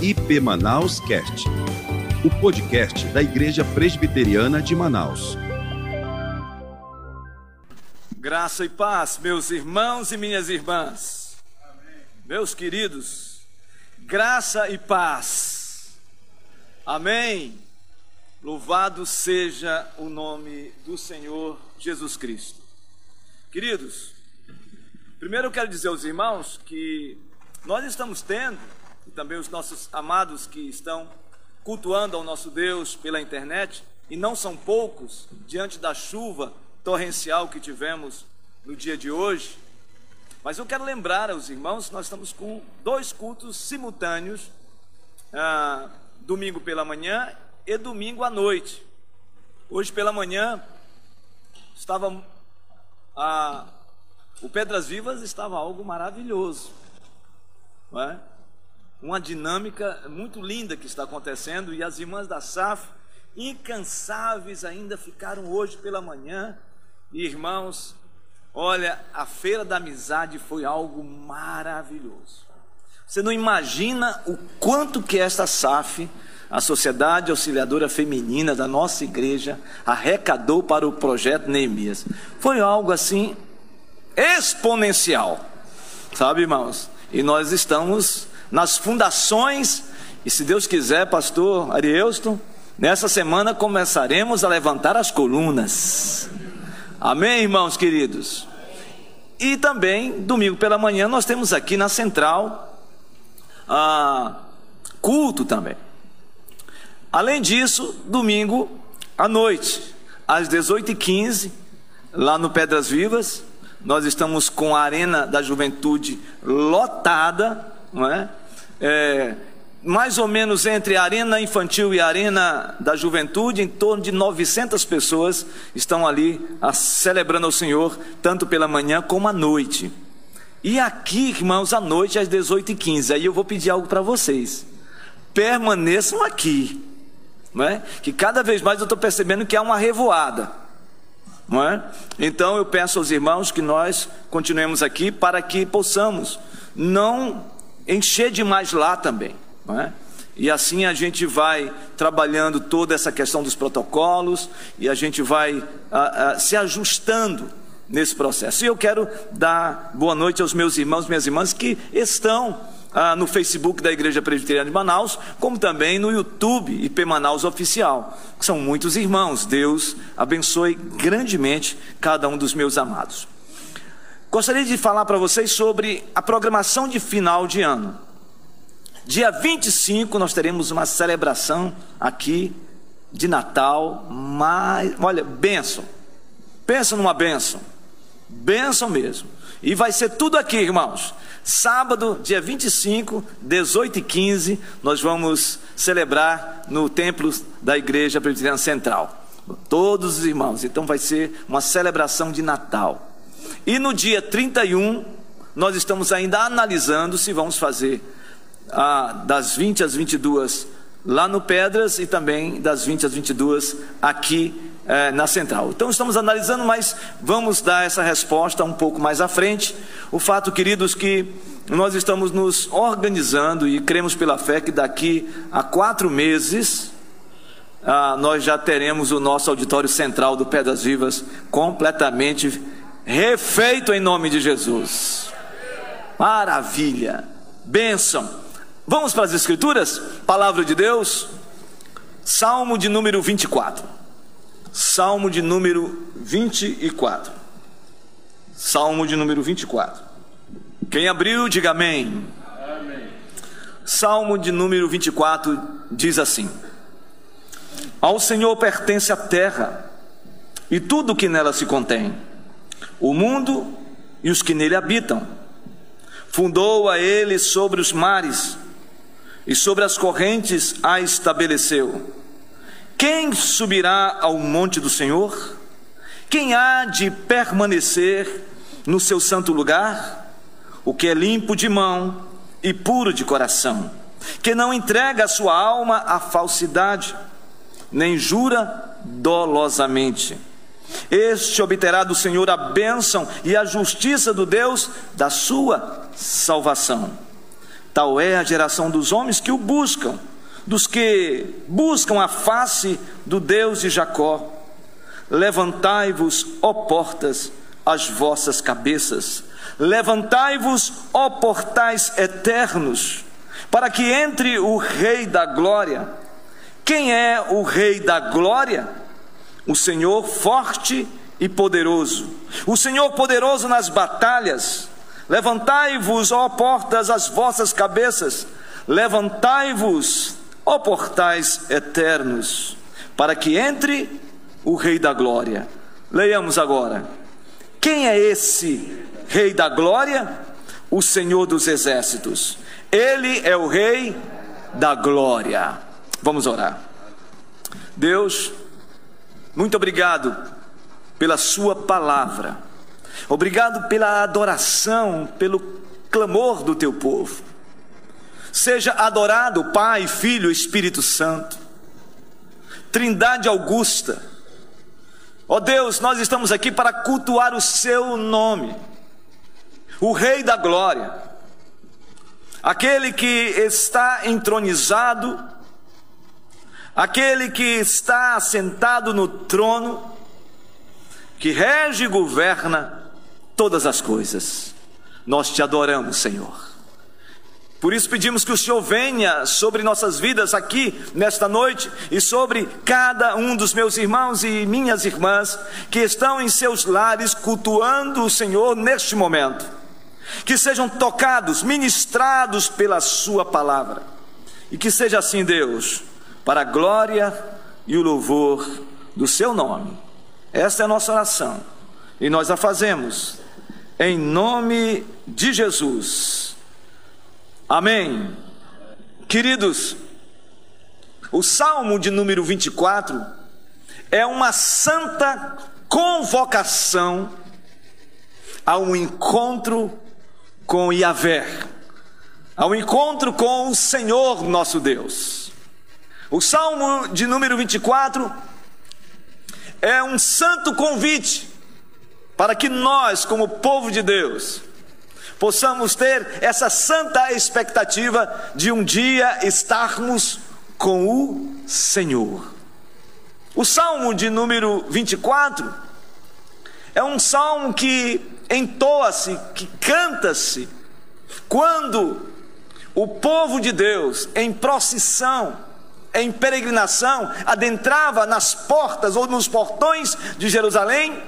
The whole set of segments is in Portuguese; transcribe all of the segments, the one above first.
IP Manaus Cast, o podcast da Igreja Presbiteriana de Manaus. Graça e paz, meus irmãos e minhas irmãs, Amém. meus queridos, graça e paz, Amém. Louvado seja o nome do Senhor Jesus Cristo. Queridos, primeiro eu quero dizer aos irmãos que nós estamos tendo, também os nossos amados que estão cultuando ao nosso Deus pela internet, e não são poucos, diante da chuva torrencial que tivemos no dia de hoje. Mas eu quero lembrar aos irmãos que nós estamos com dois cultos simultâneos, ah, domingo pela manhã e domingo à noite. Hoje pela manhã estava ah, o Pedras Vivas estava algo maravilhoso, é? Uma dinâmica muito linda que está acontecendo e as irmãs da SAF incansáveis ainda ficaram hoje pela manhã. E irmãos, olha, a feira da amizade foi algo maravilhoso. Você não imagina o quanto que esta SAF a Sociedade Auxiliadora Feminina da nossa igreja arrecadou para o projeto Neemias. Foi algo assim exponencial, sabe, irmãos? E nós estamos nas fundações, e se Deus quiser, pastor Arielsto, nessa semana começaremos a levantar as colunas. Amém, irmãos queridos? E também, domingo pela manhã, nós temos aqui na central ah, culto também. Além disso, domingo à noite, às 18h15, lá no Pedras Vivas, nós estamos com a Arena da Juventude lotada, não é? é mais ou menos entre a Arena Infantil e a Arena da Juventude, em torno de 900 pessoas estão ali a, celebrando ao Senhor, tanto pela manhã como à noite. E aqui, irmãos, à noite às 18h15, aí eu vou pedir algo para vocês. Permaneçam aqui, não é? que cada vez mais eu estou percebendo que há uma revoada. Não é? Então eu peço aos irmãos que nós continuemos aqui para que possamos não encher demais lá também. Não é? E assim a gente vai trabalhando toda essa questão dos protocolos e a gente vai a, a, se ajustando nesse processo. E eu quero dar boa noite aos meus irmãos minhas irmãs que estão ah, no Facebook da Igreja Presbiteriana de Manaus, como também no YouTube IP Manaus Oficial. São muitos irmãos. Deus abençoe grandemente cada um dos meus amados. Gostaria de falar para vocês sobre a programação de final de ano. Dia 25 nós teremos uma celebração aqui de Natal, mas olha, benção. Pensa numa benção. Benção mesmo. E vai ser tudo aqui, irmãos. Sábado, dia 25, 18 e 15, nós vamos celebrar no templo da Igreja Presbiteriana Central. Todos os irmãos. Então vai ser uma celebração de Natal. E no dia 31, nós estamos ainda analisando se vamos fazer ah, das 20 às 22 lá no Pedras e também das 20 às 22 aqui é, na central. Então estamos analisando, mas vamos dar essa resposta um pouco mais à frente. O fato, queridos, que nós estamos nos organizando e cremos pela fé que daqui a quatro meses ah, nós já teremos o nosso auditório central do Pedras Vivas completamente refeito em nome de Jesus. Maravilha, bênção. Vamos para as Escrituras? Palavra de Deus, Salmo de número 24. Salmo de número 24. Salmo de número 24. Quem abriu, diga amém. amém. Salmo de número 24 diz assim: Ao Senhor pertence a terra e tudo que nela se contém, o mundo e os que nele habitam. Fundou a ele sobre os mares e sobre as correntes a estabeleceu. Quem subirá ao monte do Senhor? Quem há de permanecer no seu santo lugar? O que é limpo de mão e puro de coração, que não entrega a sua alma à falsidade, nem jura dolosamente. Este obterá do Senhor a bênção e a justiça do Deus da sua salvação. Tal é a geração dos homens que o buscam, dos que buscam a face do Deus de Jacó. Levantai-vos, ó portas, as vossas cabeças. Levantai-vos, ó portais eternos, para que entre o Rei da Glória. Quem é o Rei da Glória? O Senhor forte e poderoso, o Senhor poderoso nas batalhas. Levantai-vos, ó portas, as vossas cabeças, levantai-vos, ó portais eternos, para que entre o Rei da Glória. Leiamos agora. Quem é esse Rei da Glória? O Senhor dos Exércitos. Ele é o Rei da Glória. Vamos orar. Deus, muito obrigado pela Sua palavra. Obrigado pela adoração, pelo clamor do teu povo. Seja adorado Pai, Filho, Espírito Santo. Trindade Augusta. Ó oh Deus, nós estamos aqui para cultuar o seu nome. O Rei da Glória. Aquele que está entronizado, aquele que está sentado no trono que rege e governa todas as coisas. Nós te adoramos, Senhor. Por isso pedimos que o Senhor venha sobre nossas vidas aqui nesta noite e sobre cada um dos meus irmãos e minhas irmãs que estão em seus lares cultuando o Senhor neste momento. Que sejam tocados, ministrados pela Sua palavra. E que seja assim, Deus, para a glória e o louvor do Seu nome esta é a nossa oração e nós a fazemos em nome de Jesus. Amém. Queridos, o Salmo de número 24 é uma santa convocação a um encontro com Yahvé, ao encontro com o Senhor nosso Deus. O Salmo de número 24 é um santo convite para que nós, como povo de Deus, possamos ter essa santa expectativa de um dia estarmos com o Senhor. O salmo de número 24 é um salmo que entoa-se, que canta-se, quando o povo de Deus, em procissão, em peregrinação adentrava nas portas ou nos portões de Jerusalém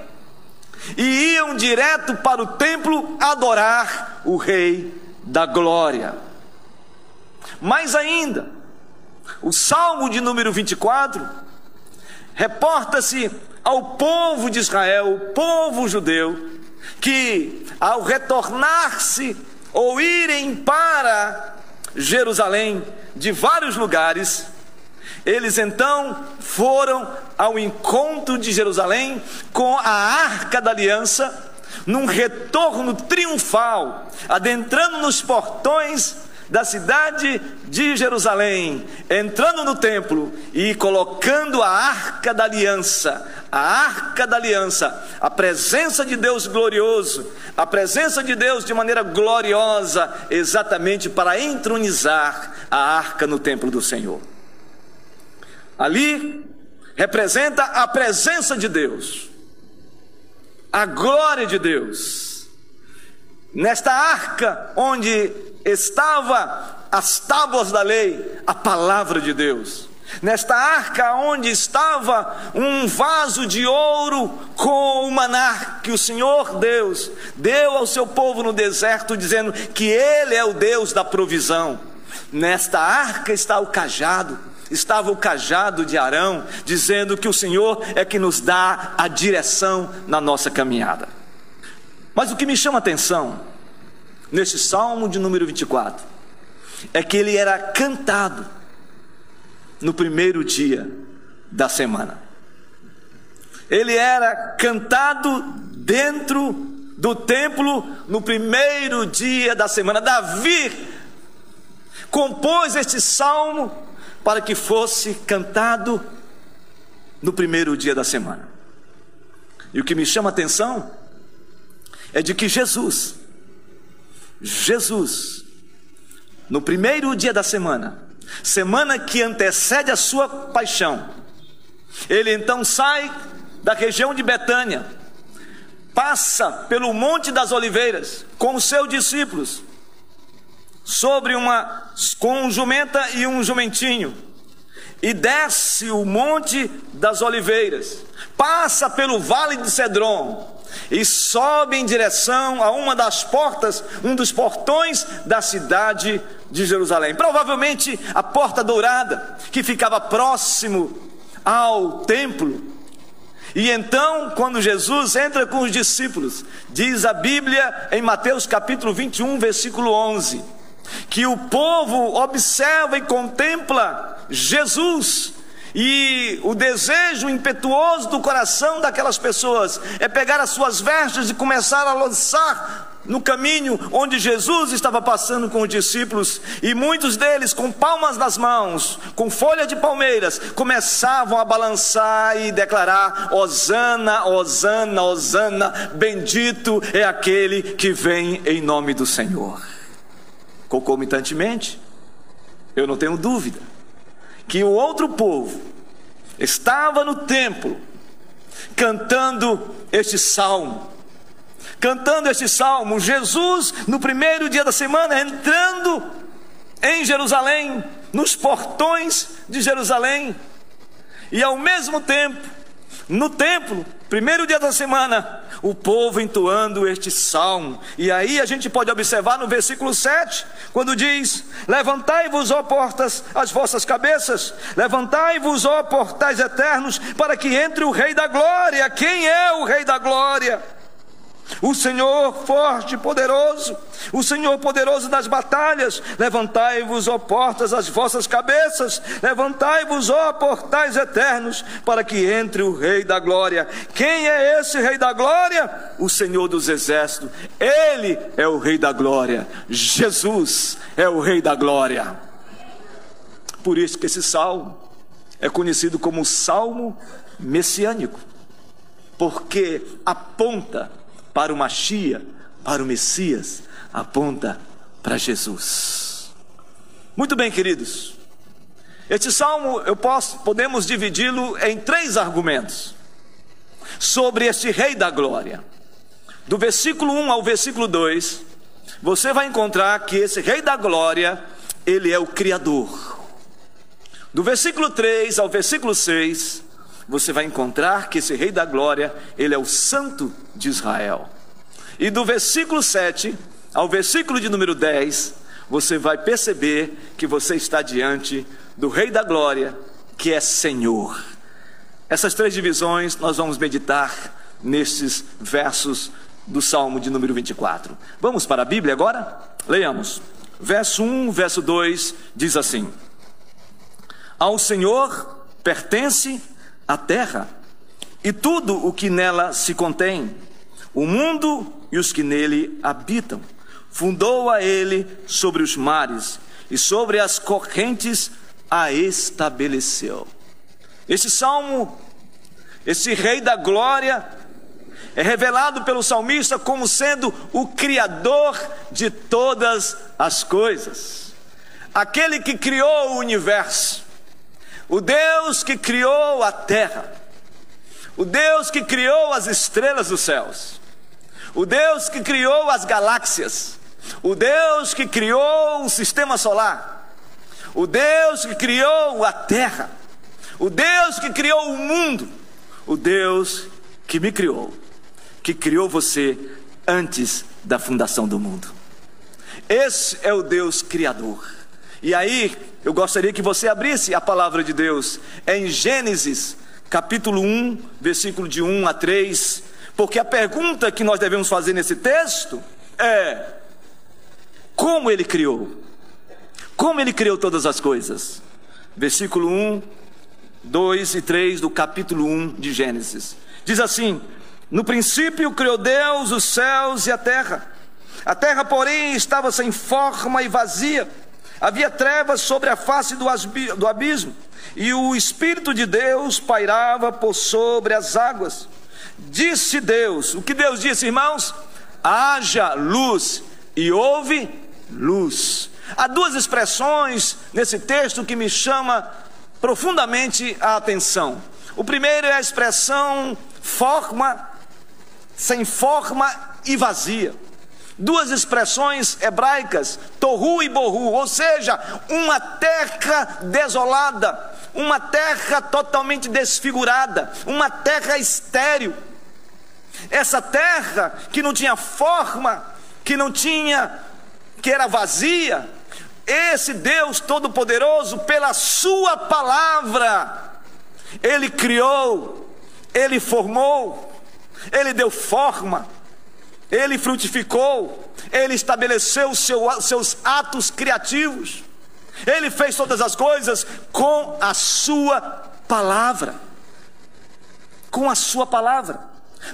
e iam direto para o templo adorar o Rei da Glória. Mais ainda, o Salmo de número 24 reporta-se ao povo de Israel, o povo judeu, que ao retornar-se ou irem para Jerusalém de vários lugares, eles então foram ao encontro de Jerusalém com a arca da aliança, num retorno triunfal, adentrando nos portões da cidade de Jerusalém, entrando no templo e colocando a arca da aliança, a arca da aliança, a presença de Deus glorioso, a presença de Deus de maneira gloriosa, exatamente para entronizar a arca no templo do Senhor. Ali representa a presença de Deus, a glória de Deus. Nesta arca onde estava as tábuas da lei, a palavra de Deus. Nesta arca onde estava um vaso de ouro com o maná que o Senhor Deus deu ao seu povo no deserto, dizendo que Ele é o Deus da provisão. Nesta arca está o cajado estava o cajado de Arão, dizendo que o Senhor é que nos dá a direção na nossa caminhada. Mas o que me chama a atenção, nesse salmo de número 24, é que ele era cantado no primeiro dia da semana. Ele era cantado dentro do templo no primeiro dia da semana. Davi compôs este salmo para que fosse cantado no primeiro dia da semana. E o que me chama a atenção é de que Jesus, Jesus, no primeiro dia da semana, semana que antecede a sua paixão, ele então sai da região de Betânia, passa pelo Monte das Oliveiras com os seus discípulos, sobre uma com um jumenta e um jumentinho, e desce o Monte das Oliveiras, passa pelo Vale de Cedron, e sobe em direção a uma das portas, um dos portões da cidade de Jerusalém. Provavelmente a porta dourada, que ficava próximo ao templo. E então, quando Jesus entra com os discípulos, diz a Bíblia em Mateus capítulo 21, versículo 11, que o povo observa e contempla Jesus e o desejo impetuoso do coração daquelas pessoas é pegar as suas vestes e começar a lançar no caminho onde Jesus estava passando com os discípulos, e muitos deles, com palmas nas mãos, com folha de palmeiras, começavam a balançar e declarar: Hosana, Hosana, Hosana, bendito é aquele que vem em nome do Senhor. Concomitantemente, eu não tenho dúvida que o outro povo estava no templo cantando este salmo. Cantando este salmo, Jesus, no primeiro dia da semana, entrando em Jerusalém, nos portões de Jerusalém, e ao mesmo tempo, no templo, primeiro dia da semana, o povo entoando este salmo. E aí a gente pode observar no versículo 7, quando diz: Levantai-vos, ó portas, as vossas cabeças, levantai-vos, ó portais eternos, para que entre o Rei da Glória. Quem é o Rei da Glória? O Senhor forte e poderoso, o Senhor poderoso das batalhas, levantai-vos, ó portas, as vossas cabeças, levantai-vos, ó portais eternos, para que entre o Rei da Glória. Quem é esse Rei da Glória? O Senhor dos Exércitos. Ele é o Rei da Glória. Jesus é o Rei da Glória. Por isso que esse salmo é conhecido como Salmo Messiânico, porque aponta para o Machia, para o Messias, aponta para Jesus. Muito bem, queridos. Este salmo eu posso, podemos dividi-lo em três argumentos sobre este Rei da Glória. Do versículo 1 ao versículo 2, você vai encontrar que esse Rei da Glória, ele é o Criador. Do versículo 3 ao versículo 6, você vai encontrar que esse Rei da Glória, ele é o Santo de Israel. E do versículo 7 ao versículo de número 10, você vai perceber que você está diante do Rei da Glória, que é Senhor. Essas três divisões nós vamos meditar nestes versos do Salmo de número 24. Vamos para a Bíblia agora? Leiamos. Verso 1, verso 2 diz assim: Ao Senhor pertence a terra e tudo o que nela se contém, o mundo e os que nele habitam. Fundou a ele sobre os mares e sobre as correntes a estabeleceu. Esse salmo, esse rei da glória, é revelado pelo salmista como sendo o criador de todas as coisas, aquele que criou o universo o Deus que criou a terra, o Deus que criou as estrelas dos céus, o Deus que criou as galáxias, o Deus que criou o sistema solar, o Deus que criou a terra, o Deus que criou o mundo, o Deus que me criou, que criou você antes da fundação do mundo. Esse é o Deus Criador. E aí, eu gostaria que você abrisse a palavra de Deus em Gênesis, capítulo 1, versículo de 1 a 3, porque a pergunta que nós devemos fazer nesse texto é: como ele criou? Como ele criou todas as coisas? Versículo 1, 2 e 3 do capítulo 1 de Gênesis. Diz assim: No princípio criou Deus os céus e a terra. A terra, porém, estava sem forma e vazia Havia trevas sobre a face do abismo, e o Espírito de Deus pairava por sobre as águas. Disse Deus, o que Deus disse, irmãos? Haja luz, e houve luz. Há duas expressões nesse texto que me chama profundamente a atenção. O primeiro é a expressão forma, sem forma e vazia. Duas expressões hebraicas, torru e borru, ou seja, uma terra desolada, uma terra totalmente desfigurada, uma terra estéril. Essa terra que não tinha forma, que não tinha, que era vazia, esse Deus Todo-Poderoso, pela Sua palavra, Ele criou, Ele formou, Ele deu forma, Ele frutificou, Ele estabeleceu seu, seus atos criativos, Ele fez todas as coisas com a Sua palavra. Com a Sua palavra.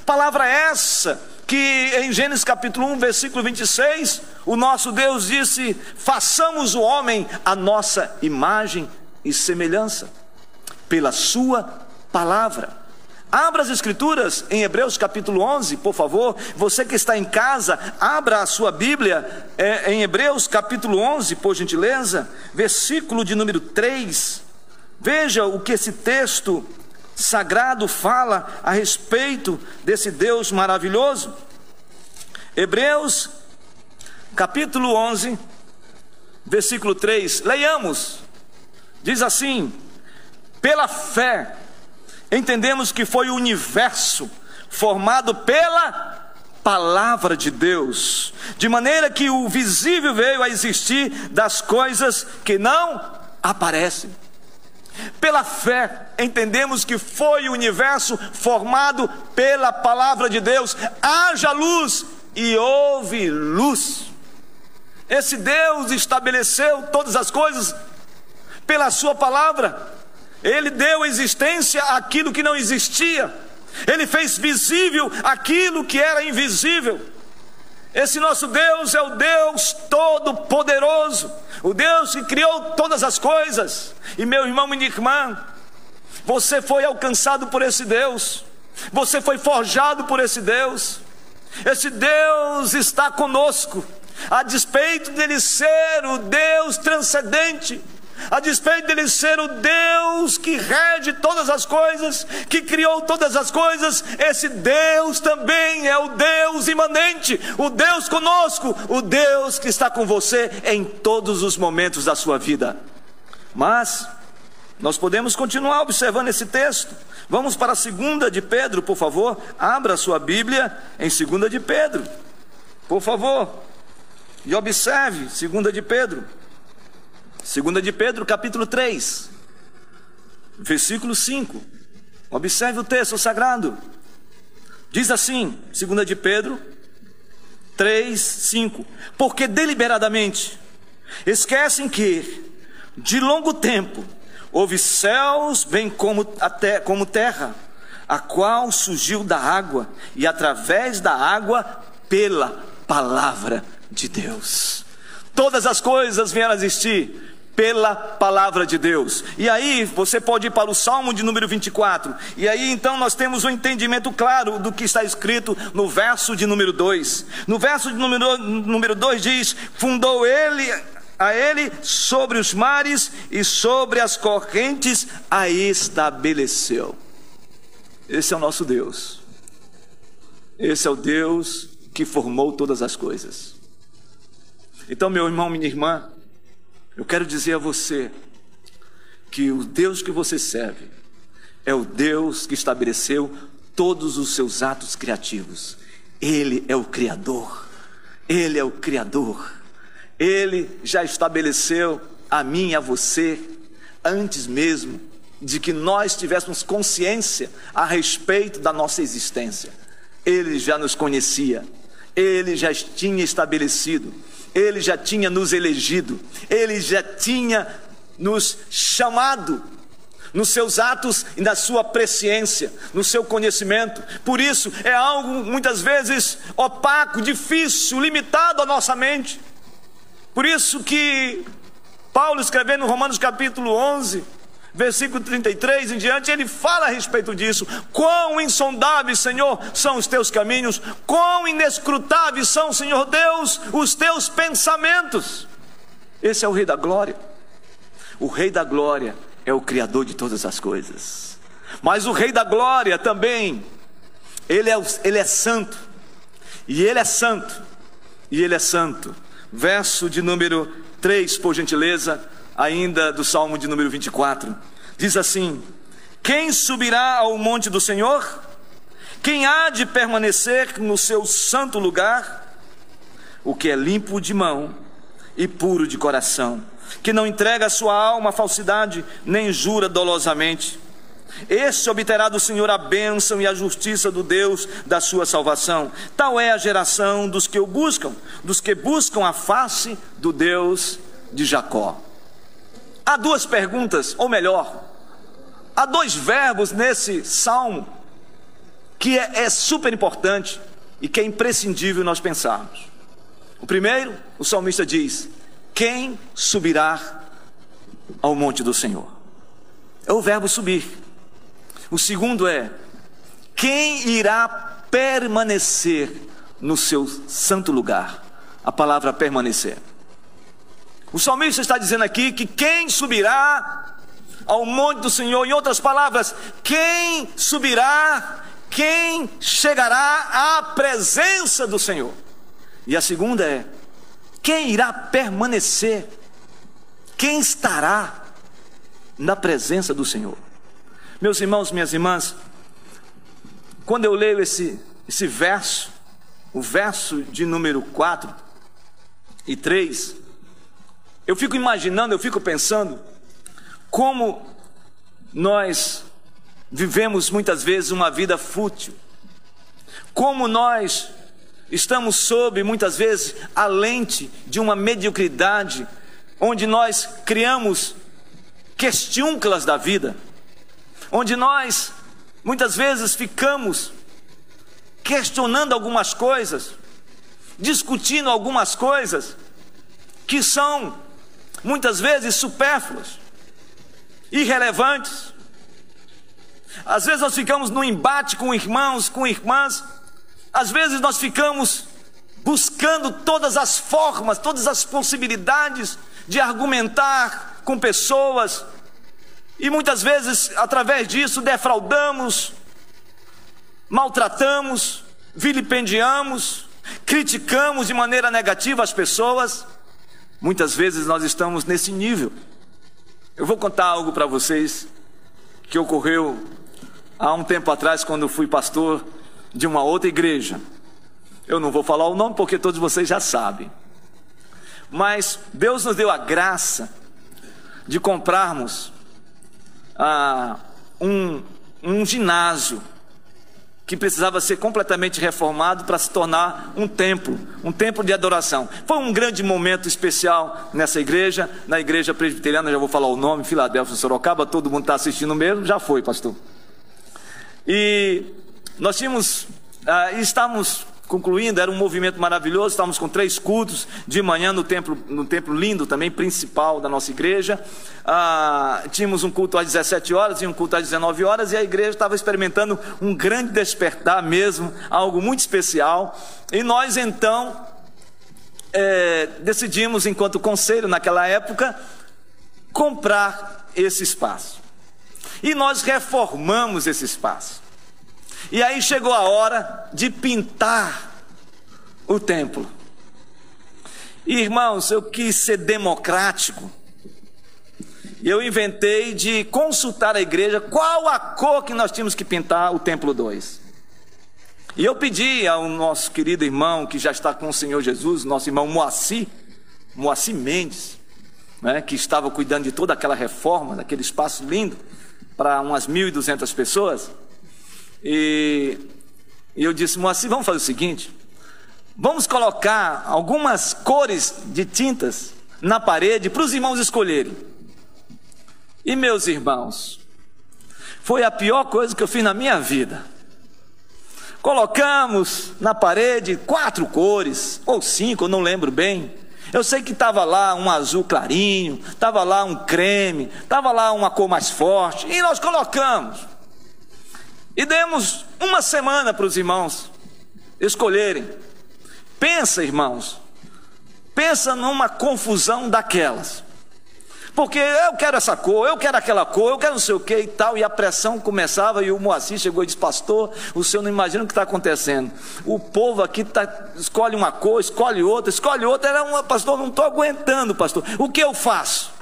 Palavra essa que em Gênesis capítulo 1, versículo 26, o nosso Deus disse: façamos o homem a nossa imagem e semelhança, pela Sua palavra. Abra as Escrituras em Hebreus capítulo 11, por favor. Você que está em casa, abra a sua Bíblia é, em Hebreus capítulo 11, por gentileza, versículo de número 3. Veja o que esse texto sagrado fala a respeito desse Deus maravilhoso. Hebreus, capítulo 11, versículo 3. Leiamos. Diz assim: Pela fé, entendemos que foi o universo formado pela palavra de Deus, de maneira que o visível veio a existir das coisas que não aparecem. Pela fé, entendemos que foi o universo formado pela palavra de Deus. Haja luz e houve luz. Esse Deus estabeleceu todas as coisas pela Sua palavra. Ele deu existência àquilo que não existia. Ele fez visível aquilo que era invisível. Esse nosso Deus é o Deus Todo-Poderoso, o Deus que criou todas as coisas. E meu irmão e minha irmã, você foi alcançado por esse Deus, você foi forjado por esse Deus. Esse Deus está conosco, a despeito dele ser o Deus transcendente a despeito dele ser o Deus que rege todas as coisas, que criou todas as coisas, esse Deus também é o Deus imanente, o Deus conosco, o Deus que está com você em todos os momentos da sua vida. Mas nós podemos continuar observando esse texto. Vamos para a segunda de Pedro, por favor. Abra a sua Bíblia em segunda de Pedro. Por favor. E observe, segunda de Pedro. Segunda de Pedro, capítulo 3, versículo 5. Observe o texto sagrado. Diz assim, segunda de Pedro 3, 5. Porque deliberadamente esquecem que de longo tempo houve céus bem como, até, como terra, a qual surgiu da água e através da água pela palavra de Deus. Todas as coisas vieram a existir pela palavra de Deus. E aí você pode ir para o Salmo de número 24. E aí então nós temos um entendimento claro do que está escrito no verso de número 2. No verso de número, número 2 diz: Fundou ele a ele sobre os mares e sobre as correntes a estabeleceu. Esse é o nosso Deus. Esse é o Deus que formou todas as coisas. Então, meu irmão, minha irmã, eu quero dizer a você que o Deus que você serve é o Deus que estabeleceu todos os seus atos criativos. Ele é o Criador. Ele é o Criador. Ele já estabeleceu a mim e a você antes mesmo de que nós tivéssemos consciência a respeito da nossa existência. Ele já nos conhecia, ele já tinha estabelecido ele já tinha nos elegido, Ele já tinha nos chamado nos seus atos e na sua presciência, no seu conhecimento. Por isso é algo muitas vezes opaco, difícil, limitado à nossa mente. Por isso que Paulo escrevendo no Romanos capítulo 11, versículo 33 em diante, ele fala a respeito disso. Quão insondáveis, Senhor, são os teus caminhos, quão inescrutáveis são, Senhor Deus, os teus pensamentos. Esse é o Rei da Glória. O Rei da Glória é o Criador de todas as coisas. Mas o Rei da Glória também, ele é, ele é santo. E ele é santo. E ele é santo. Verso de número 3, por gentileza, ainda do Salmo de número 24. Diz assim: Quem subirá ao monte do Senhor? Quem há de permanecer no seu santo lugar? O que é limpo de mão e puro de coração, que não entrega a sua alma à falsidade, nem jura dolosamente. Este obterá do Senhor a bênção e a justiça do Deus da sua salvação. Tal é a geração dos que o buscam, dos que buscam a face do Deus de Jacó. Há duas perguntas, ou melhor, há dois verbos nesse salmo que é, é super importante e que é imprescindível nós pensarmos. O primeiro, o salmista diz: Quem subirá ao monte do Senhor? É o verbo subir. O segundo é: Quem irá permanecer no seu santo lugar? A palavra permanecer. O salmista está dizendo aqui que quem subirá ao monte do Senhor, em outras palavras, quem subirá, quem chegará à presença do Senhor. E a segunda é: quem irá permanecer? Quem estará na presença do Senhor? Meus irmãos, minhas irmãs, quando eu leio esse, esse verso, o verso de número 4 e 3, eu fico imaginando, eu fico pensando como nós vivemos muitas vezes uma vida fútil, como nós Estamos sob, muitas vezes, a lente de uma mediocridade, onde nós criamos questiúnculas da vida, onde nós, muitas vezes, ficamos questionando algumas coisas, discutindo algumas coisas que são, muitas vezes, supérfluas, irrelevantes. Às vezes nós ficamos no embate com irmãos, com irmãs, às vezes nós ficamos buscando todas as formas, todas as possibilidades de argumentar com pessoas, e muitas vezes, através disso, defraudamos, maltratamos, vilipendiamos, criticamos de maneira negativa as pessoas. Muitas vezes nós estamos nesse nível. Eu vou contar algo para vocês que ocorreu há um tempo atrás, quando fui pastor de uma outra igreja. Eu não vou falar o nome porque todos vocês já sabem. Mas Deus nos deu a graça de comprarmos ah, um, um ginásio que precisava ser completamente reformado para se tornar um templo, um templo de adoração. Foi um grande momento especial nessa igreja, na igreja presbiteriana, já vou falar o nome, Filadélfia, Sorocaba, todo mundo está assistindo mesmo, já foi, pastor. E nós tínhamos, ah, estávamos concluindo, era um movimento maravilhoso, estávamos com três cultos de manhã no templo, no templo lindo também, principal da nossa igreja. Ah, tínhamos um culto às 17 horas e um culto às 19 horas, e a igreja estava experimentando um grande despertar mesmo, algo muito especial. E nós então é, decidimos, enquanto conselho naquela época, comprar esse espaço. E nós reformamos esse espaço. E aí chegou a hora de pintar o templo. E, irmãos, eu quis ser democrático. Eu inventei de consultar a igreja qual a cor que nós tínhamos que pintar o templo 2. E eu pedi ao nosso querido irmão que já está com o Senhor Jesus, nosso irmão Moacir, Moacir Mendes, né, que estava cuidando de toda aquela reforma, daquele espaço lindo, para umas 1.200 pessoas. E, e eu disse, Moacir, vamos fazer o seguinte: vamos colocar algumas cores de tintas na parede para os irmãos escolherem. E meus irmãos, foi a pior coisa que eu fiz na minha vida. Colocamos na parede quatro cores, ou cinco, eu não lembro bem. Eu sei que estava lá um azul clarinho, estava lá um creme, estava lá uma cor mais forte, e nós colocamos. E demos uma semana para os irmãos escolherem. Pensa, irmãos, Pensa numa confusão daquelas. Porque eu quero essa cor, eu quero aquela cor, eu quero não sei o que e tal. E a pressão começava e o Moacir chegou e disse: Pastor, o senhor não imagina o que está acontecendo. O povo aqui tá, escolhe uma cor, escolhe outra, escolhe outra. Era uma, pastor, não estou aguentando, pastor. O que eu faço?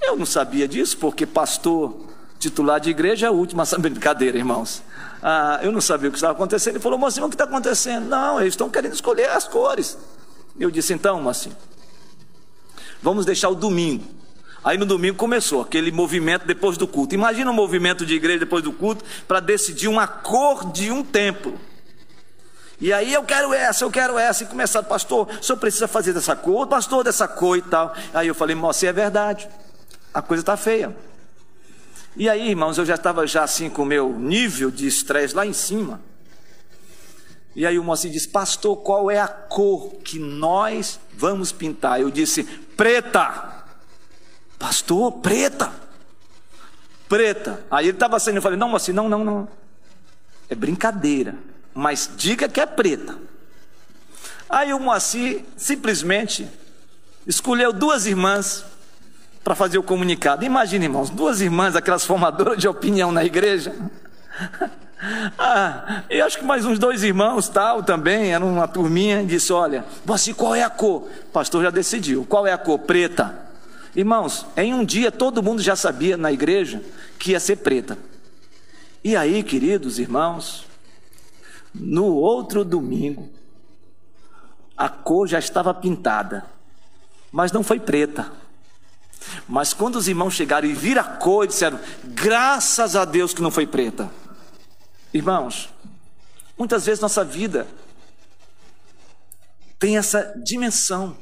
Eu não sabia disso, porque pastor titular de igreja é a última brincadeira, irmãos. Ah, eu não sabia o que estava acontecendo. Ele falou, mocinho, o que está acontecendo? Não, eles estão querendo escolher as cores. Eu disse, então, mocinho, vamos deixar o domingo. Aí no domingo começou aquele movimento depois do culto. Imagina um movimento de igreja depois do culto para decidir uma cor de um templo. E aí eu quero essa, eu quero essa. E começaram, pastor, o senhor precisa fazer dessa cor, pastor, dessa cor e tal. Aí eu falei, moça, é verdade. A coisa está feia. E aí, irmãos, eu já estava já assim com o meu nível de estresse lá em cima. E aí o moço disse, pastor, qual é a cor que nós vamos pintar? Eu disse, preta. Pastor, preta. Preta. Aí ele estava saindo, eu falei, não, assim, não, não, não. É brincadeira. Mas diga que é preta. Aí o Moacir simplesmente escolheu duas irmãs para fazer o comunicado. Imagina, irmãos, duas irmãs, aquelas formadoras de opinião na igreja. ah, e acho que mais uns dois irmãos, tal, também, era uma turminha, disse: Olha, Moacir, qual é a cor? O pastor já decidiu. Qual é a cor? Preta. Irmãos, em um dia todo mundo já sabia na igreja que ia ser preta. E aí, queridos irmãos, no outro domingo, a cor já estava pintada, mas não foi preta. Mas quando os irmãos chegaram e viram a cor, disseram: graças a Deus que não foi preta. Irmãos, muitas vezes nossa vida tem essa dimensão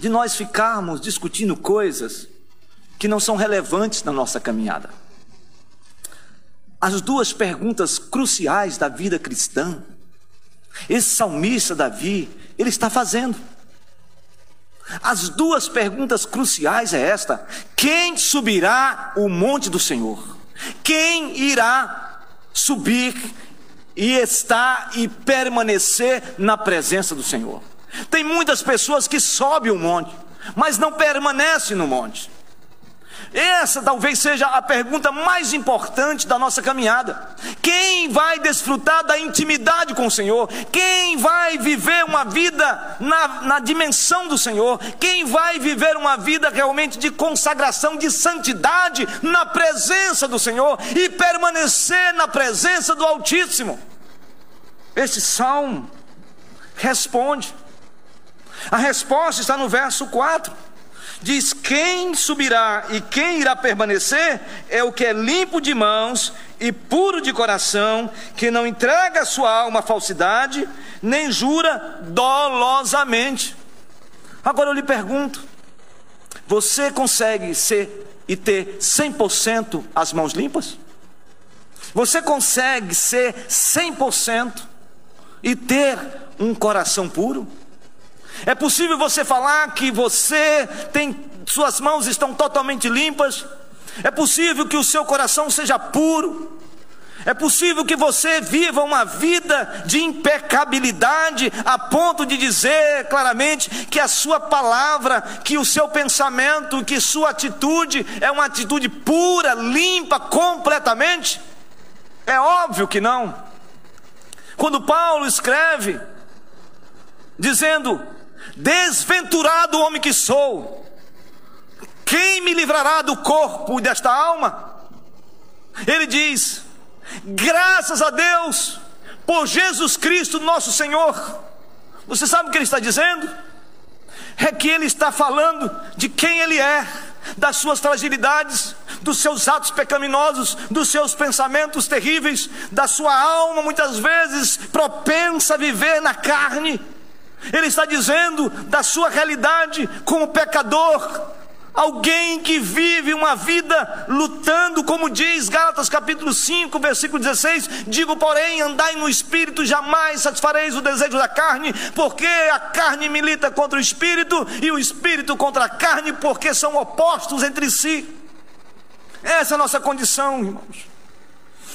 de nós ficarmos discutindo coisas que não são relevantes na nossa caminhada. As duas perguntas cruciais da vida cristã, esse salmista Davi, ele está fazendo. As duas perguntas cruciais é esta: quem subirá o monte do Senhor? Quem irá subir e estar e permanecer na presença do Senhor? Tem muitas pessoas que sobem o monte, mas não permanecem no monte. Essa talvez seja a pergunta mais importante da nossa caminhada. Quem vai desfrutar da intimidade com o Senhor? Quem vai viver uma vida na, na dimensão do Senhor? Quem vai viver uma vida realmente de consagração, de santidade na presença do Senhor e permanecer na presença do Altíssimo? Este salmo responde. A resposta está no verso 4. Diz: Quem subirá e quem irá permanecer é o que é limpo de mãos e puro de coração, que não entrega a sua alma à falsidade, nem jura dolosamente. Agora eu lhe pergunto: você consegue ser e ter 100% as mãos limpas? Você consegue ser 100% e ter um coração puro? É possível você falar que você tem suas mãos estão totalmente limpas? É possível que o seu coração seja puro? É possível que você viva uma vida de impecabilidade a ponto de dizer claramente que a sua palavra, que o seu pensamento, que sua atitude é uma atitude pura, limpa, completamente? É óbvio que não. Quando Paulo escreve, dizendo: Desventurado homem que sou, quem me livrará do corpo e desta alma? Ele diz: graças a Deus, por Jesus Cristo nosso Senhor. Você sabe o que ele está dizendo? É que ele está falando de quem ele é, das suas fragilidades, dos seus atos pecaminosos, dos seus pensamentos terríveis, da sua alma muitas vezes propensa a viver na carne ele está dizendo da sua realidade como pecador, alguém que vive uma vida lutando, como diz Gálatas capítulo 5, versículo 16: Digo, porém, andai no espírito, jamais satisfareis o desejo da carne, porque a carne milita contra o espírito e o espírito contra a carne, porque são opostos entre si. Essa é a nossa condição, irmãos.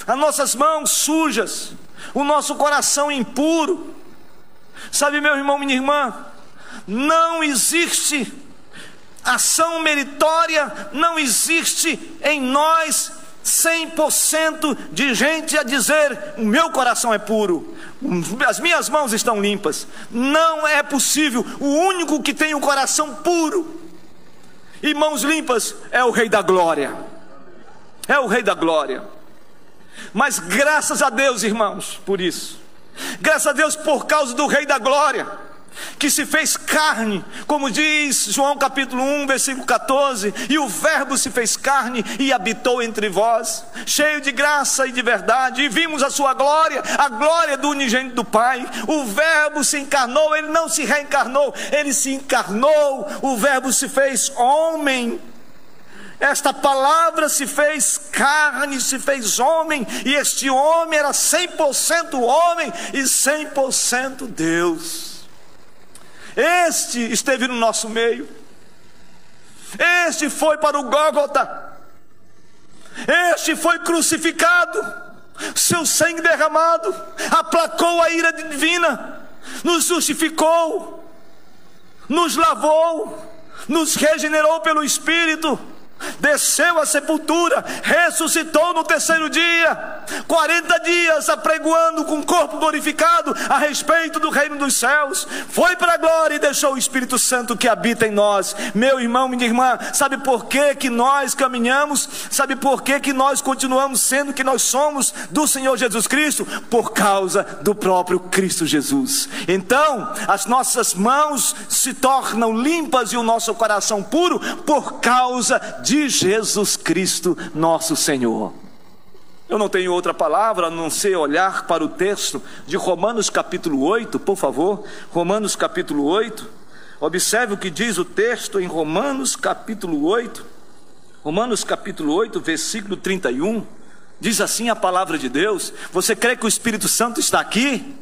As nossas mãos sujas, o nosso coração impuro, Sabe, meu irmão, minha irmã, não existe ação meritória, não existe em nós 100% de gente a dizer: o meu coração é puro, as minhas mãos estão limpas. Não é possível. O único que tem o um coração puro e mãos limpas é o Rei da Glória. É o Rei da Glória. Mas graças a Deus, irmãos, por isso. Graças a Deus por causa do Rei da Glória que se fez carne, como diz João capítulo 1, versículo 14, e o Verbo se fez carne e habitou entre vós, cheio de graça e de verdade, e vimos a sua glória, a glória do unigênito do Pai. O Verbo se encarnou, ele não se reencarnou, ele se encarnou, o Verbo se fez homem. Esta palavra se fez carne, se fez homem, e este homem era 100% homem e 100% Deus. Este esteve no nosso meio. Este foi para o Gólgota. Este foi crucificado. Seu sangue derramado aplacou a ira divina, nos justificou, nos lavou, nos regenerou pelo Espírito desceu à sepultura, ressuscitou no terceiro dia, 40 dias apregoando com o corpo glorificado a respeito do reino dos céus, foi para a glória e deixou o Espírito Santo que habita em nós. Meu irmão, minha irmã, sabe por que, que nós caminhamos? Sabe por que, que nós continuamos sendo que nós somos do Senhor Jesus Cristo? Por causa do próprio Cristo Jesus. Então, as nossas mãos se tornam limpas e o nosso coração puro por causa de Jesus Cristo, nosso Senhor. Eu não tenho outra palavra a não ser olhar para o texto de Romanos capítulo 8, por favor. Romanos capítulo 8. Observe o que diz o texto em Romanos capítulo 8. Romanos capítulo 8, versículo 31. Diz assim a palavra de Deus: Você crê que o Espírito Santo está aqui?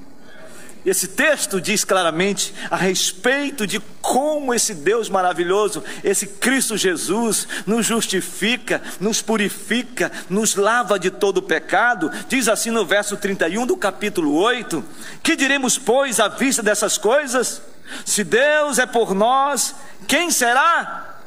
Esse texto diz claramente a respeito de como esse Deus maravilhoso, esse Cristo Jesus, nos justifica, nos purifica, nos lava de todo pecado. Diz assim no verso 31 do capítulo 8: Que diremos, pois, à vista dessas coisas? Se Deus é por nós, quem será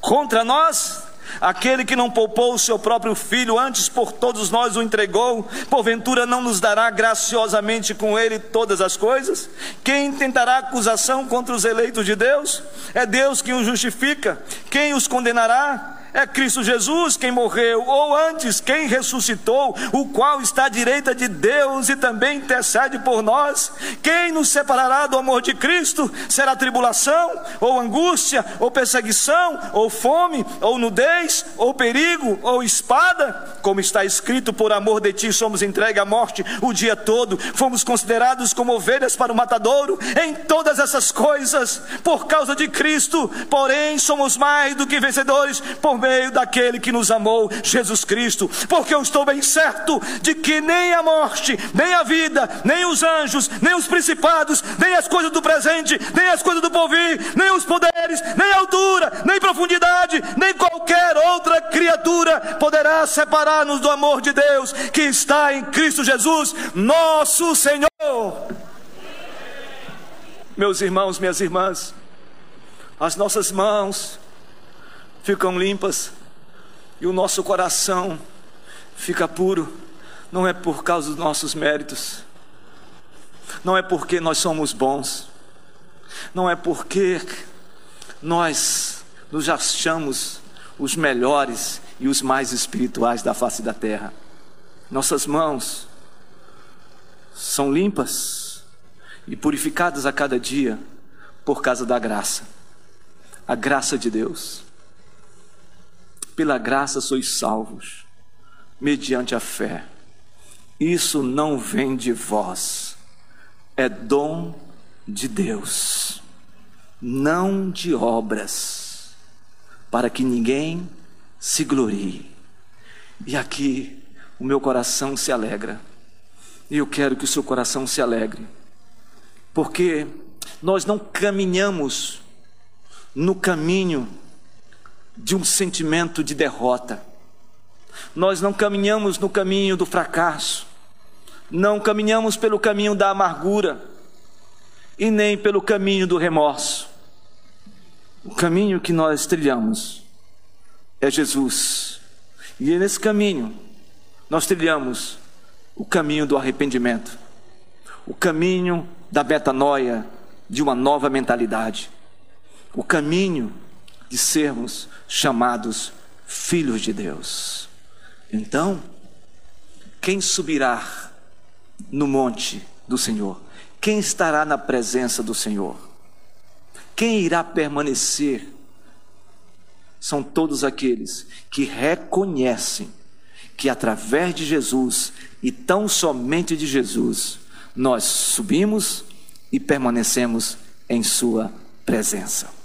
contra nós? Aquele que não poupou o seu próprio filho, antes por todos nós o entregou, porventura não nos dará graciosamente com ele todas as coisas? Quem tentará acusação contra os eleitos de Deus? É Deus quem os justifica. Quem os condenará? É Cristo Jesus quem morreu, ou antes, quem ressuscitou, o qual está à direita de Deus e também intercede por nós. Quem nos separará do amor de Cristo? Será tribulação, ou angústia, ou perseguição, ou fome, ou nudez, ou perigo, ou espada? Como está escrito, por amor de ti somos entregues à morte o dia todo, fomos considerados como ovelhas para o matadouro. Em todas essas coisas, por causa de Cristo, porém, somos mais do que vencedores por meio daquele que nos amou, Jesus Cristo, porque eu estou bem certo de que nem a morte, nem a vida, nem os anjos, nem os principados, nem as coisas do presente, nem as coisas do porvir, nem os poderes, nem altura, nem profundidade, nem qualquer outra criatura poderá separar-nos do amor de Deus que está em Cristo Jesus, nosso Senhor. Meus irmãos, minhas irmãs, as nossas mãos ficam limpas e o nosso coração fica puro, não é por causa dos nossos méritos, não é porque nós somos bons, não é porque nós nos achamos os melhores e os mais espirituais da face da terra. Nossas mãos são limpas e purificadas a cada dia por causa da graça, a graça de Deus. Pela graça sois salvos, mediante a fé. Isso não vem de vós, é dom de Deus, não de obras, para que ninguém se glorie. E aqui o meu coração se alegra, e eu quero que o seu coração se alegre, porque nós não caminhamos no caminho de um sentimento de derrota. Nós não caminhamos no caminho do fracasso, não caminhamos pelo caminho da amargura e nem pelo caminho do remorso. O caminho que nós trilhamos é Jesus. E é nesse caminho nós trilhamos o caminho do arrependimento, o caminho da metanoia, de uma nova mentalidade, o caminho de sermos chamados filhos de Deus. Então, quem subirá no monte do Senhor? Quem estará na presença do Senhor? Quem irá permanecer? São todos aqueles que reconhecem que através de Jesus e tão somente de Jesus, nós subimos e permanecemos em Sua presença.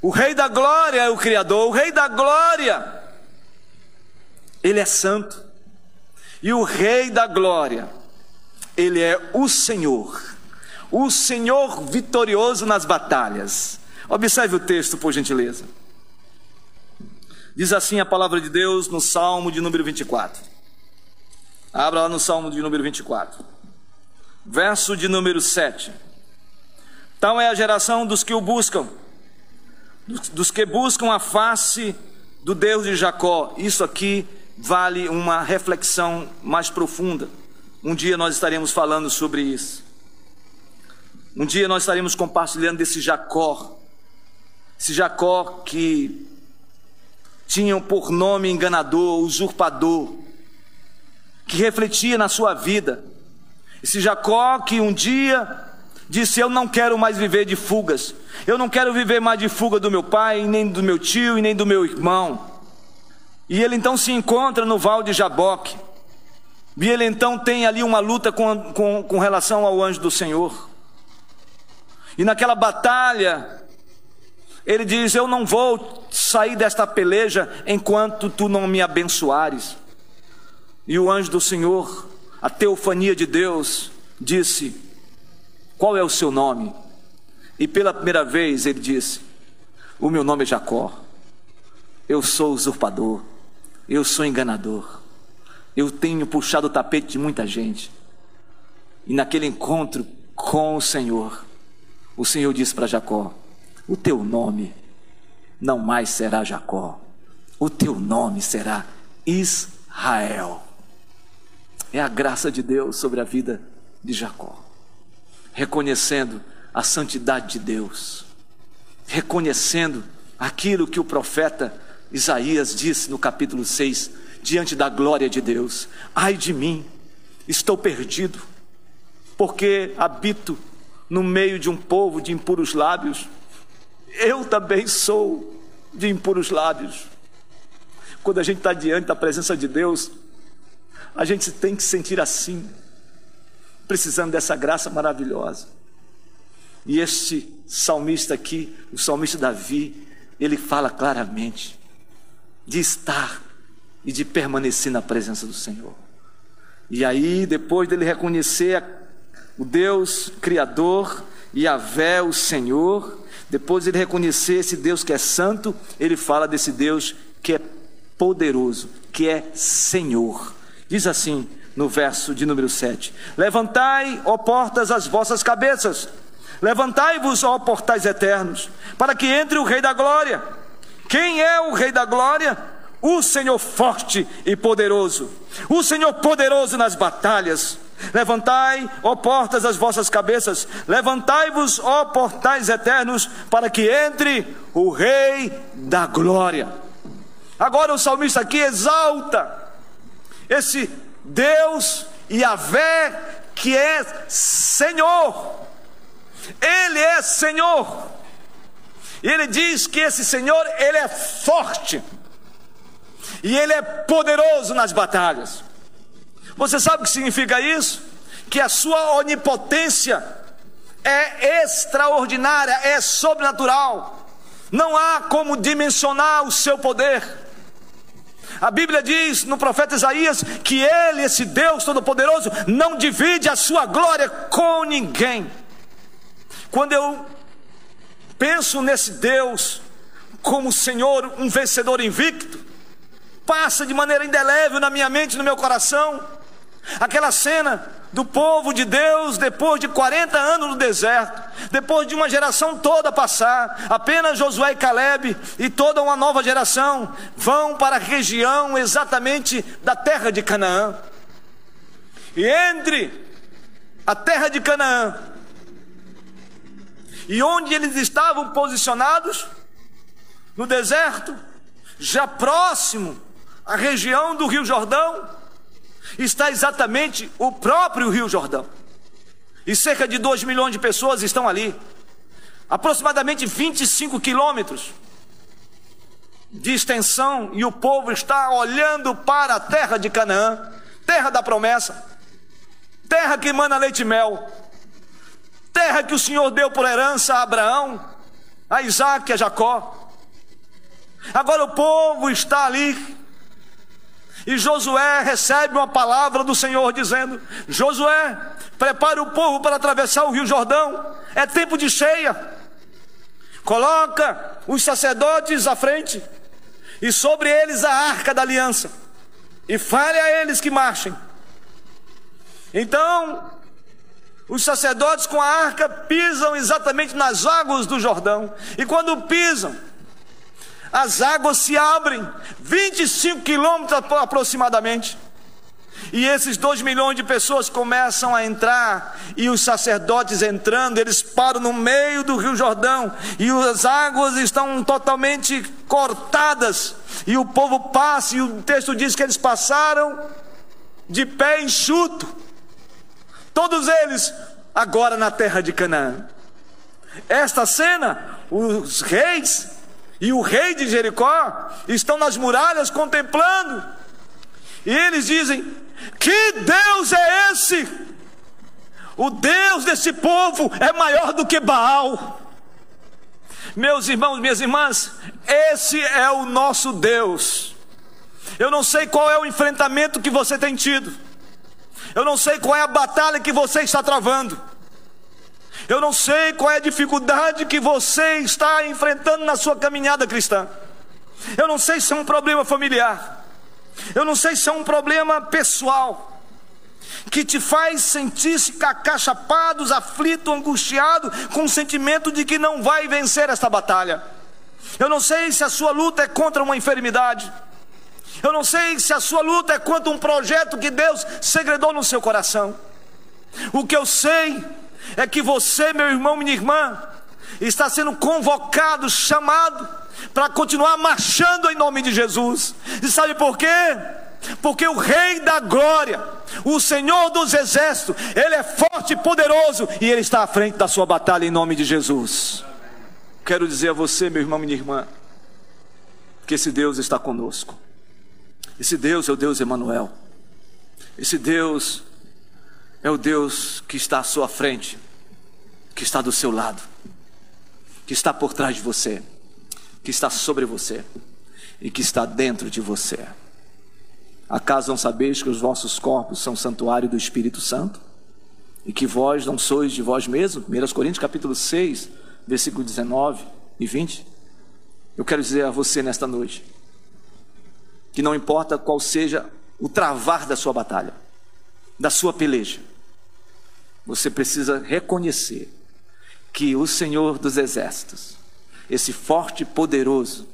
O Rei da Glória é o Criador, o Rei da Glória, Ele é santo, e o Rei da Glória, Ele é o Senhor, o Senhor vitorioso nas batalhas. Observe o texto, por gentileza. Diz assim a palavra de Deus no Salmo de número 24. Abra lá no Salmo de número 24. Verso de número 7. Tal é a geração dos que o buscam, dos que buscam a face do Deus de Jacó. Isso aqui vale uma reflexão mais profunda. Um dia nós estaremos falando sobre isso. Um dia nós estaremos compartilhando desse Jacó. Esse Jacó que tinham por nome enganador, usurpador, que refletia na sua vida. Esse Jacó que um dia disse: Eu não quero mais viver de fugas, eu não quero viver mais de fuga do meu pai, nem do meu tio e nem do meu irmão. E ele então se encontra no val de Jaboque, e ele então tem ali uma luta com, com, com relação ao anjo do Senhor. E naquela batalha, ele diz: Eu não vou sair desta peleja enquanto tu não me abençoares. E o anjo do Senhor, a teofania de Deus, disse: Qual é o seu nome? E pela primeira vez ele disse: O meu nome é Jacó. Eu sou usurpador. Eu sou enganador. Eu tenho puxado o tapete de muita gente. E naquele encontro com o Senhor, o Senhor disse para Jacó: o teu nome não mais será Jacó, o teu nome será Israel. É a graça de Deus sobre a vida de Jacó, reconhecendo a santidade de Deus, reconhecendo aquilo que o profeta Isaías disse no capítulo 6, diante da glória de Deus: Ai de mim, estou perdido, porque habito no meio de um povo de impuros lábios eu também sou de impuros lábios. Quando a gente está diante da presença de Deus, a gente tem que sentir assim, precisando dessa graça maravilhosa. E este salmista aqui, o salmista Davi, ele fala claramente de estar e de permanecer na presença do Senhor. E aí, depois dele reconhecer o Deus Criador, e a o Senhor, depois ele reconhecer esse Deus que é santo, ele fala desse Deus que é poderoso, que é Senhor. Diz assim no verso de número 7: Levantai, ó portas, as vossas cabeças, levantai-vos, ó portais eternos, para que entre o Rei da Glória. Quem é o Rei da Glória? O Senhor forte e poderoso, o Senhor poderoso nas batalhas. Levantai, ó portas, as vossas cabeças, levantai-vos, ó portais eternos, para que entre o Rei da Glória. Agora o salmista aqui exalta esse Deus e a vé que é Senhor. Ele é Senhor. E ele diz que esse Senhor, ele é forte. E ele é poderoso nas batalhas. Você sabe o que significa isso? Que a sua onipotência é extraordinária, é sobrenatural. Não há como dimensionar o seu poder. A Bíblia diz no profeta Isaías que ele, esse Deus Todo-Poderoso, não divide a sua glória com ninguém. Quando eu penso nesse Deus como Senhor, um vencedor invicto, passa de maneira indelével na minha mente, no meu coração, Aquela cena do povo de Deus depois de 40 anos no deserto, depois de uma geração toda passar, apenas Josué e Caleb e toda uma nova geração vão para a região exatamente da terra de Canaã. E entre a terra de Canaã e onde eles estavam posicionados, no deserto, já próximo à região do Rio Jordão, está exatamente o próprio Rio Jordão. E cerca de 2 milhões de pessoas estão ali. Aproximadamente 25 quilômetros de extensão, e o povo está olhando para a terra de Canaã, terra da promessa, terra que emana leite e mel, terra que o Senhor deu por herança a Abraão, a Isaac e a Jacó. Agora o povo está ali e Josué recebe uma palavra do Senhor dizendo: Josué, prepare o povo para atravessar o Rio Jordão, é tempo de cheia. Coloca os sacerdotes à frente, e sobre eles a arca da aliança, e fale a eles que marchem. Então, os sacerdotes com a arca pisam exatamente nas águas do Jordão, e quando pisam, as águas se abrem, 25 quilômetros aproximadamente. E esses dois milhões de pessoas começam a entrar, e os sacerdotes entrando, eles param no meio do Rio Jordão, e as águas estão totalmente cortadas, e o povo passa, e o texto diz que eles passaram de pé enxuto, todos eles agora na terra de Canaã. Esta cena, os reis e o rei de Jericó estão nas muralhas contemplando. E eles dizem: Que Deus é esse? O Deus desse povo é maior do que Baal. Meus irmãos, minhas irmãs, esse é o nosso Deus. Eu não sei qual é o enfrentamento que você tem tido. Eu não sei qual é a batalha que você está travando. Eu não sei qual é a dificuldade que você está enfrentando na sua caminhada cristã. Eu não sei se é um problema familiar. Eu não sei se é um problema pessoal que te faz sentir-se cacachapado, aflito, angustiado, com o sentimento de que não vai vencer esta batalha. Eu não sei se a sua luta é contra uma enfermidade. Eu não sei se a sua luta é contra um projeto que Deus segredou no seu coração. O que eu sei é que você, meu irmão, minha irmã, está sendo convocado, chamado para continuar marchando em nome de Jesus. E sabe por quê? Porque o Rei da Glória, o Senhor dos Exércitos, Ele é forte e poderoso e Ele está à frente da sua batalha em nome de Jesus. Quero dizer a você, meu irmão, minha irmã, que esse Deus está conosco. Esse Deus é o Deus Emanuel. Esse Deus é o Deus que está à sua frente, que está do seu lado, que está por trás de você, que está sobre você e que está dentro de você. Acaso não sabeis que os vossos corpos são santuário do Espírito Santo? E que vós não sois de vós mesmos? 1 Coríntios capítulo 6, versículo 19 e 20. Eu quero dizer a você nesta noite, que não importa qual seja o travar da sua batalha, da sua peleja, você precisa reconhecer que o Senhor dos Exércitos, esse forte e poderoso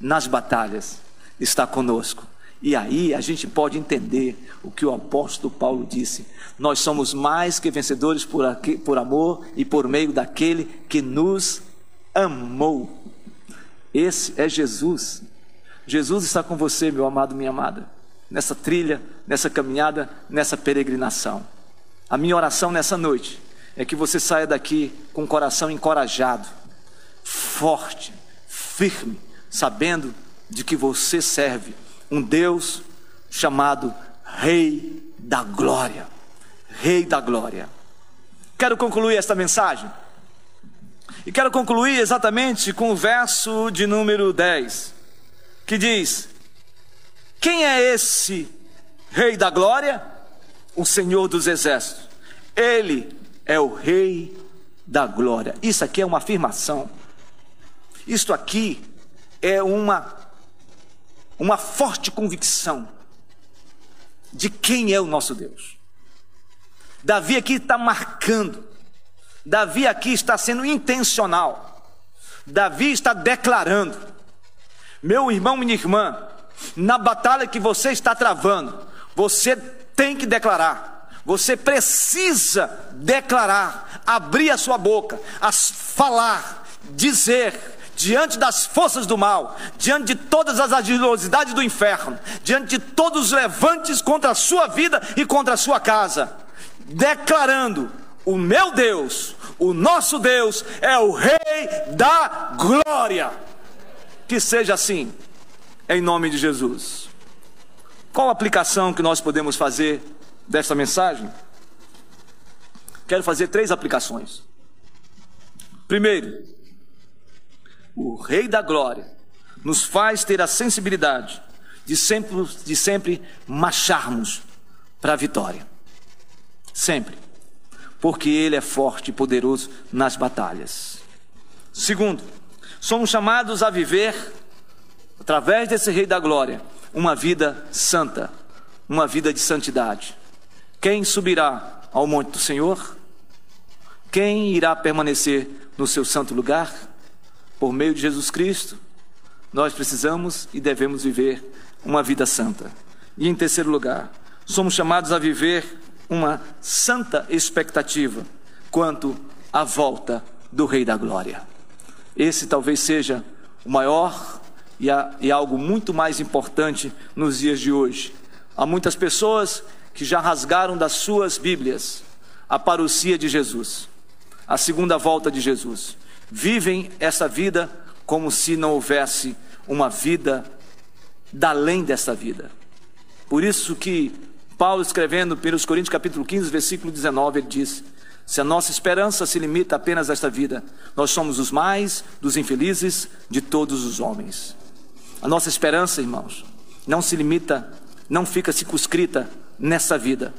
nas batalhas, está conosco. E aí a gente pode entender o que o apóstolo Paulo disse: nós somos mais que vencedores por, aqui, por amor e por meio daquele que nos amou. Esse é Jesus. Jesus está com você, meu amado, minha amada, nessa trilha, nessa caminhada, nessa peregrinação. A minha oração nessa noite é que você saia daqui com o coração encorajado, forte, firme, sabendo de que você serve um Deus chamado Rei da Glória. Rei da Glória. Quero concluir esta mensagem. E quero concluir exatamente com o verso de número 10, que diz: Quem é esse Rei da Glória? o Senhor dos Exércitos. Ele é o Rei da Glória. Isso aqui é uma afirmação. Isto aqui é uma uma forte convicção de quem é o nosso Deus. Davi aqui está marcando. Davi aqui está sendo intencional. Davi está declarando: Meu irmão, minha irmã, na batalha que você está travando, você tem que declarar. Você precisa declarar, abrir a sua boca, as, falar, dizer, diante das forças do mal, diante de todas as agilidades do inferno, diante de todos os levantes contra a sua vida e contra a sua casa, declarando: o meu Deus, o nosso Deus é o Rei da glória. Que seja assim, em nome de Jesus. Qual a aplicação que nós podemos fazer desta mensagem? Quero fazer três aplicações. Primeiro, o Rei da Glória nos faz ter a sensibilidade de sempre, de sempre marcharmos para a vitória. Sempre. Porque Ele é forte e poderoso nas batalhas. Segundo, somos chamados a viver, através desse Rei da Glória, uma vida santa, uma vida de santidade. Quem subirá ao monte do Senhor? Quem irá permanecer no seu santo lugar? Por meio de Jesus Cristo, nós precisamos e devemos viver uma vida santa. E em terceiro lugar, somos chamados a viver uma santa expectativa quanto à volta do Rei da Glória. Esse talvez seja o maior e, a, e algo muito mais importante nos dias de hoje. Há muitas pessoas que já rasgaram das suas Bíblias a parousia de Jesus, a segunda volta de Jesus. Vivem essa vida como se não houvesse uma vida da além dessa vida. Por isso que Paulo escrevendo pelos Coríntios capítulo 15, versículo 19, ele diz: Se a nossa esperança se limita apenas a esta vida, nós somos os mais dos infelizes de todos os homens. A nossa esperança, irmãos, não se limita, não fica circunscrita nessa vida.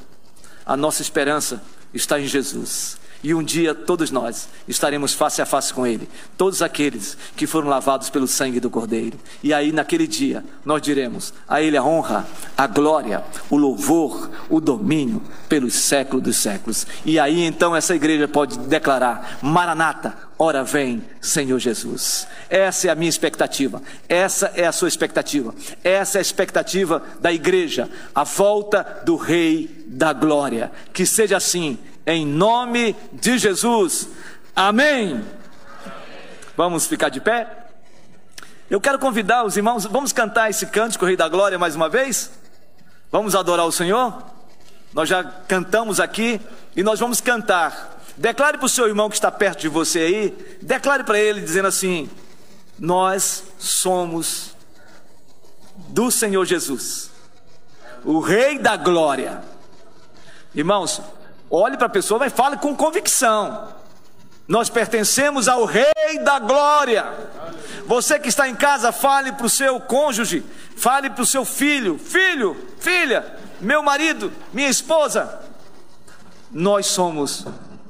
A nossa esperança está em Jesus. E um dia todos nós estaremos face a face com Ele, todos aqueles que foram lavados pelo sangue do Cordeiro. E aí, naquele dia, nós diremos: a Ele a honra, a glória, o louvor, o domínio pelos séculos dos séculos. E aí então essa igreja pode declarar: Maranata, ora vem, Senhor Jesus. Essa é a minha expectativa, essa é a sua expectativa, essa é a expectativa da igreja, a volta do Rei da Glória. Que seja assim em nome de Jesus. Amém. Vamos ficar de pé? Eu quero convidar os irmãos, vamos cantar esse cântico Rei da Glória mais uma vez? Vamos adorar o Senhor? Nós já cantamos aqui e nós vamos cantar. Declare para o seu irmão que está perto de você aí, declare para ele dizendo assim: Nós somos do Senhor Jesus, o Rei da Glória. Irmãos, Olhe para a pessoa e fale com convicção. Nós pertencemos ao Rei da Glória. Você que está em casa, fale para o seu cônjuge, fale para o seu filho: Filho, filha, meu marido, minha esposa. Nós somos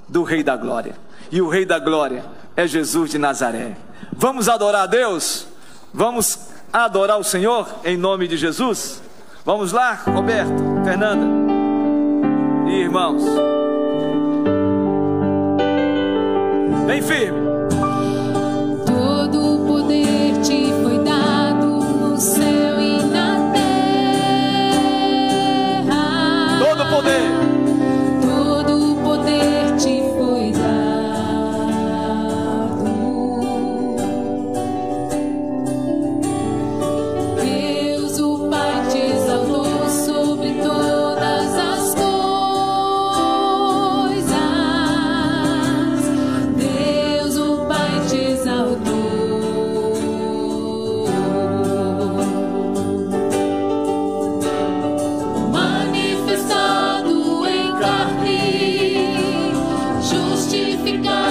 do Rei da Glória. E o Rei da Glória é Jesus de Nazaré. Vamos adorar a Deus? Vamos adorar o Senhor em nome de Jesus? Vamos lá, Roberto, Fernanda irmãos. Bem firme. think I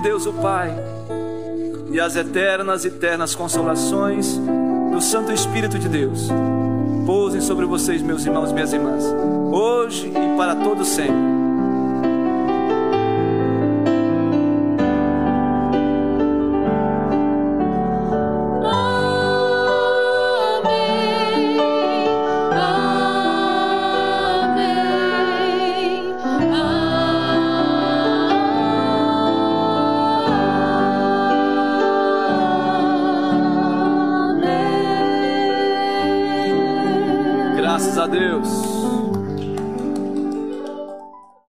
Deus o Pai e as eternas e ternas consolações do Santo Espírito de Deus pousem sobre vocês, meus irmãos e minhas irmãs, hoje e para todo sempre.